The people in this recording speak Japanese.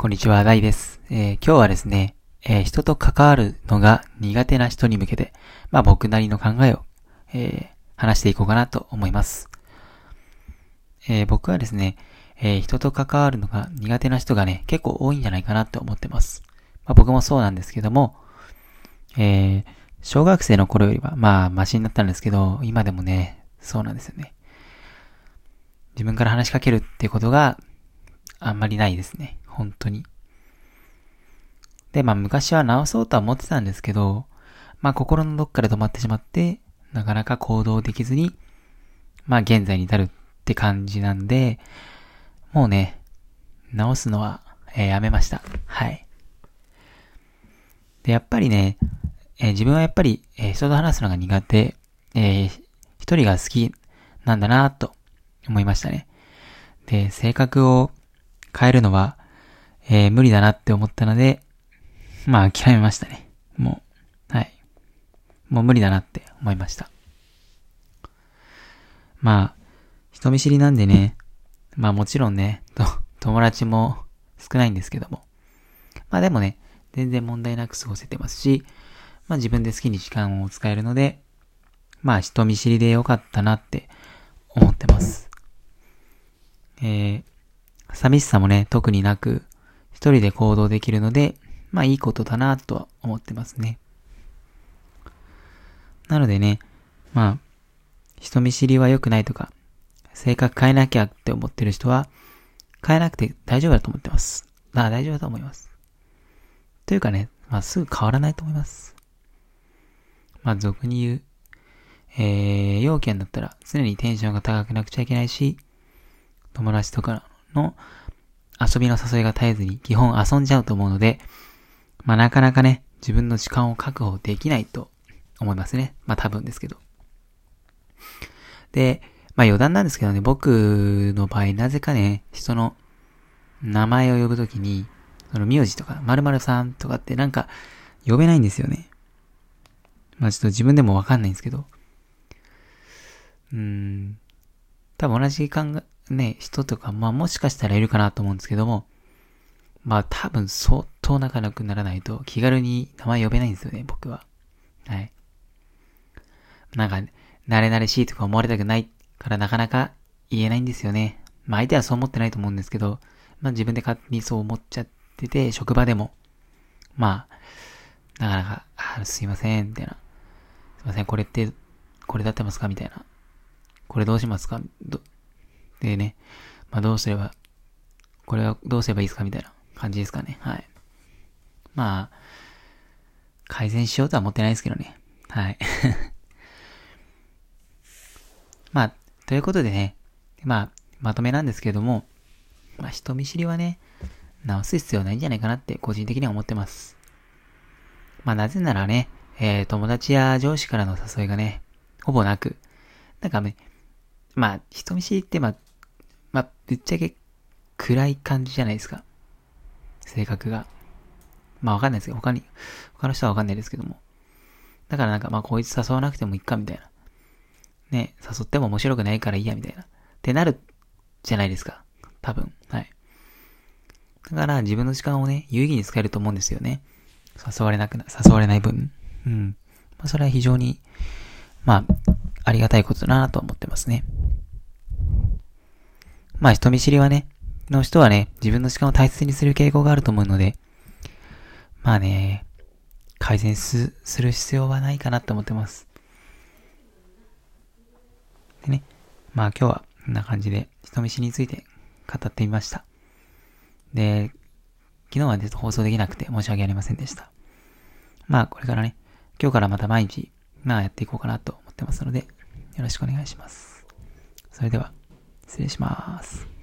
こんにちは、ダイです。えー、今日はですね、えー、人と関わるのが苦手な人に向けて、まあ僕なりの考えを、えー、話していこうかなと思います。え僕はですね、え人と関わるのが苦手な人がね、結構多いんじゃないかなと思ってます。まあ僕もそうなんですけども、え小学生の頃よりは、まあマシになったんですけど、今でもね、そうなんですよね。自分から話しかけるっていうことがあんまりないですね。本当に。で、まあ昔は直そうとは思ってたんですけど、まあ心のどっかで止まってしまって、なかなか行動できずに、まあ現在に至るって感じなんで、もうね、直すのは、えー、やめました。はい。で、やっぱりね、えー、自分はやっぱり、えー、人と話すのが苦手、えー、一人が好きなんだなと思いましたね。で、性格を変えるのは、えー、無理だなって思ったので、まあ諦めましたね。もう、はい。もう無理だなって思いました。まあ、人見知りなんでね、まあもちろんね、と、友達も少ないんですけども。まあでもね、全然問題なく過ごせてますし、まあ自分で好きに時間を使えるので、まあ人見知りでよかったなって思ってます。えー、寂しさもね、特になく、一人で行動できるので、まあいいことだなとは思ってますね。なのでね、まあ、人見知りは良くないとか、性格変えなきゃって思ってる人は、変えなくて大丈夫だと思ってます。ああ、大丈夫だと思います。というかね、まあすぐ変わらないと思います。まあ俗に言う、えー、要件だったら常にテンションが高くなくちゃいけないし、友達とかの遊びの誘いが絶えずに基本遊んじゃうと思うので、まあなかなかね、自分の時間を確保できないと思いますね。まあ多分ですけど。で、まあ余談なんですけどね、僕の場合なぜかね、人の名前を呼ぶときに、その名字とか、〇〇さんとかってなんか呼べないんですよね。まあちょっと自分でもわかんないんですけど。うーん。多分同じ考え、ね、人とか、まあもしかしたらいるかなと思うんですけども、まあ多分相当仲良くならないと気軽に名前呼べないんですよね、僕は。はい。なんか、慣れ慣れしいとか思われたくないからなかなか言えないんですよね。まあ相手はそう思ってないと思うんですけど、まあ自分で勝手にそう思っちゃってて、職場でも、まあ、なかなか、あすいません、みたいな。すいません、これって、これだってますかみたいな。これどうしますかど、でね、まあどうすれば、これはどうすればいいですかみたいな感じですかね。はい。まあ、改善しようとは思ってないですけどね。はい。まあ、ということでね、まあ、まとめなんですけれども、まあ、人見知りはね、直す必要ないんじゃないかなって個人的には思ってます。まあ、なぜならね、えー、友達や上司からの誘いがね、ほぼなく、なんかね、まあ、人見知りって、まあ、まあ、ぶっちゃけ暗い感じじゃないですか。性格が。まあわかんないですけど、他に、他の人はわかんないですけども。だからなんか、まあこいつ誘わなくてもいいか、みたいな。ね、誘っても面白くないからいいや、みたいな。ってなるじゃないですか。多分。はい。だから自分の時間をね、有意義に使えると思うんですよね。誘われなくな、誘われない分。うん。まあそれは非常に、まあ、ありがたいことだなと思ってますね。まあ人見知りはね、の人はね、自分の時間を大切にする傾向があると思うので、まあね、改善す、する必要はないかなって思ってます。でね、まあ今日はこんな感じで人見知りについて語ってみました。で、昨日はちょっと放送できなくて申し訳ありませんでした。まあこれからね、今日からまた毎日、まあやっていこうかなと思ってますので、よろしくお願いします。それでは、失礼します。